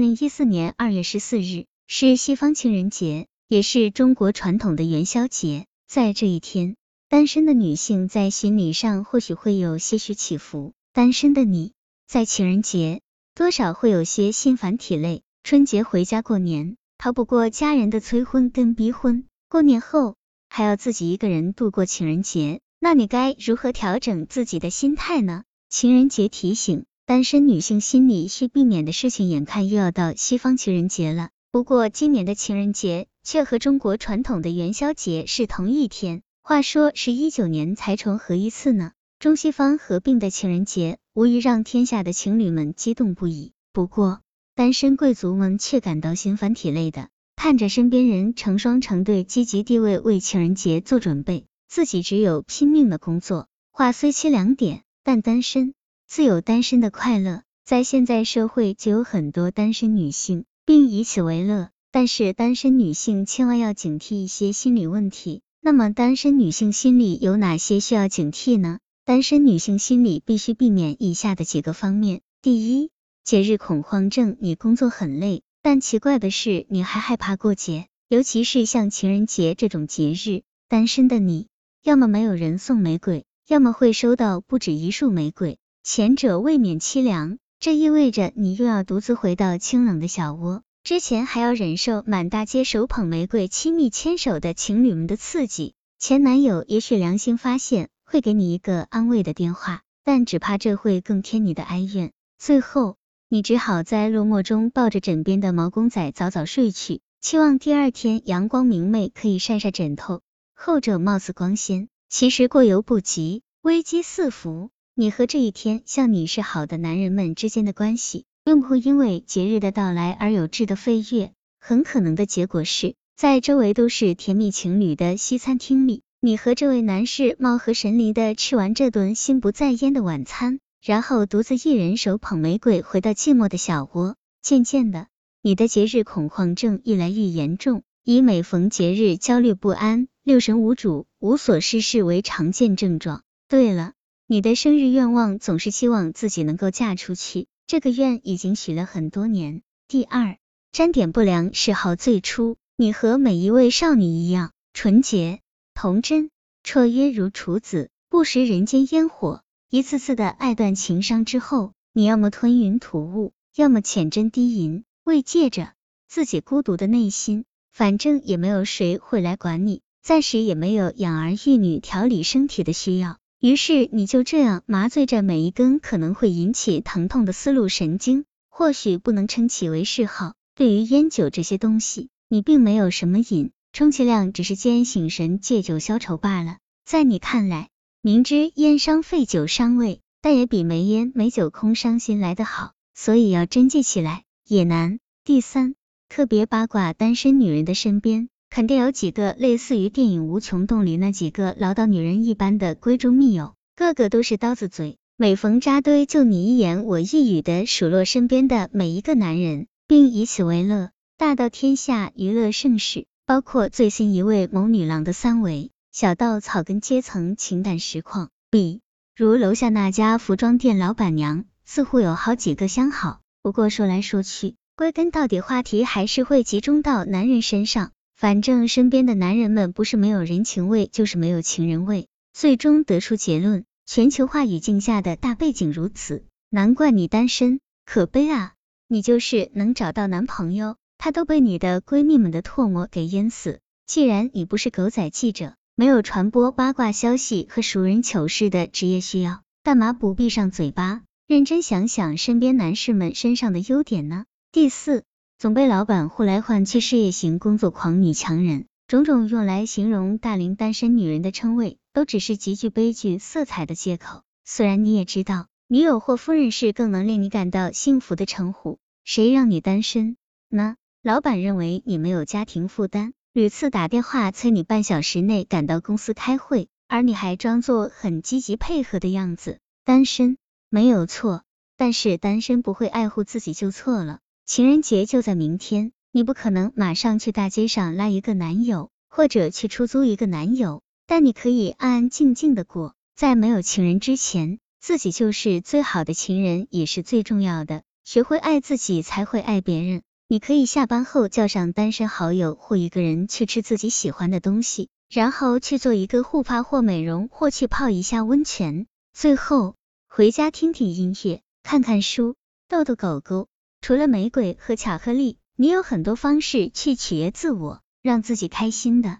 零一四年二月十四日是西方情人节，也是中国传统的元宵节。在这一天，单身的女性在心理上或许会有些许起伏。单身的你，在情人节多少会有些心烦体累。春节回家过年，逃不过家人的催婚跟逼婚。过年后还要自己一个人度过情人节，那你该如何调整自己的心态呢？情人节提醒，单身女性心里需避免的事情，眼看又要到西方情人节了。不过今年的情人节却和中国传统的元宵节是同一天，话说是一九年才重合一次呢。中西方合并的情人节，无疑让天下的情侣们激动不已。不过单身贵族们却感到心烦体累的。看着身边人成双成对，积极地位为情人节做准备，自己只有拼命的工作。话虽凄凉点，但单身自有单身的快乐。在现在社会，就有很多单身女性，并以此为乐。但是单身女性千万要警惕一些心理问题。那么单身女性心理有哪些需要警惕呢？单身女性心理必须避免以下的几个方面：第一，节日恐慌症。你工作很累。但奇怪的是，你还害怕过节，尤其是像情人节这种节日。单身的你，要么没有人送玫瑰，要么会收到不止一束玫瑰，前者未免凄凉。这意味着你又要独自回到清冷的小窝，之前还要忍受满大街手捧玫瑰、亲密牵手的情侣们的刺激。前男友也许良心发现，会给你一个安慰的电话，但只怕这会更添你的哀怨。最后。你只好在落寞中抱着枕边的毛公仔早早睡去，期望第二天阳光明媚可以晒晒枕头。后者貌似光鲜，其实过犹不及，危机四伏。你和这一天像你是好的男人们之间的关系，并不会因为节日的到来而有质的飞跃。很可能的结果是在周围都是甜蜜情侣的西餐厅里，你和这位男士貌合神离的吃完这顿心不在焉的晚餐。然后独自一人手捧玫瑰回到寂寞的小窝。渐渐的，你的节日恐慌症越来越严重，以每逢节日焦虑不安、六神无主、无所事事为常见症状。对了，你的生日愿望总是希望自己能够嫁出去，这个愿已经许了很多年。第二，沾点不良嗜好。最初，你和每一位少女一样，纯洁、童真、绰约如处子，不食人间烟火。一次次的爱断情伤之后，你要么吞云吐雾，要么浅斟低吟，慰藉着自己孤独的内心。反正也没有谁会来管你，暂时也没有养儿育女、调理身体的需要。于是你就这样麻醉着每一根可能会引起疼痛的丝路神经。或许不能称其为嗜好。对于烟酒这些东西，你并没有什么瘾，充其量只是兼醒神、借酒消愁罢了。在你看来。明知烟伤肺、酒伤胃，但也比没烟没酒空伤心来得好，所以要真记起来也难。第三，特别八卦单身女人的身边，肯定有几个类似于电影《无穷动》里那几个唠叨女人一般的闺中密友，个个都是刀子嘴，每逢扎堆就你一言我一语的数落身边的每一个男人，并以此为乐，大到天下娱乐盛世，包括最新一位某女郎的三维。小到草根阶层情感实况，比如楼下那家服装店老板娘，似乎有好几个相好。不过说来说去，归根到底，话题还是会集中到男人身上。反正身边的男人们不是没有人情味，就是没有情人味。最终得出结论：全球化语境下的大背景如此，难怪你单身，可悲啊！你就是能找到男朋友，他都被你的闺蜜们的唾沫给淹死。既然你不是狗仔记者。没有传播八卦消息和熟人糗事的职业需要，干嘛不闭上嘴巴，认真想想身边男士们身上的优点呢？第四，总被老板呼来唤去，事业型工作狂、女强人，种种用来形容大龄单身女人的称谓，都只是极具悲剧色彩的借口。虽然你也知道，女友或夫人是更能令你感到幸福的称呼，谁让你单身呢？老板认为你没有家庭负担。屡次打电话催你半小时内赶到公司开会，而你还装作很积极配合的样子。单身没有错，但是单身不会爱护自己就错了。情人节就在明天，你不可能马上去大街上拉一个男友，或者去出租一个男友，但你可以安安静静的过。在没有情人之前，自己就是最好的情人，也是最重要的。学会爱自己，才会爱别人。你可以下班后叫上单身好友或一个人去吃自己喜欢的东西，然后去做一个护发或美容，或去泡一下温泉。最后回家听听音乐，看看书，逗逗狗狗。除了玫瑰和巧克力，你有很多方式去取悦自我，让自己开心的。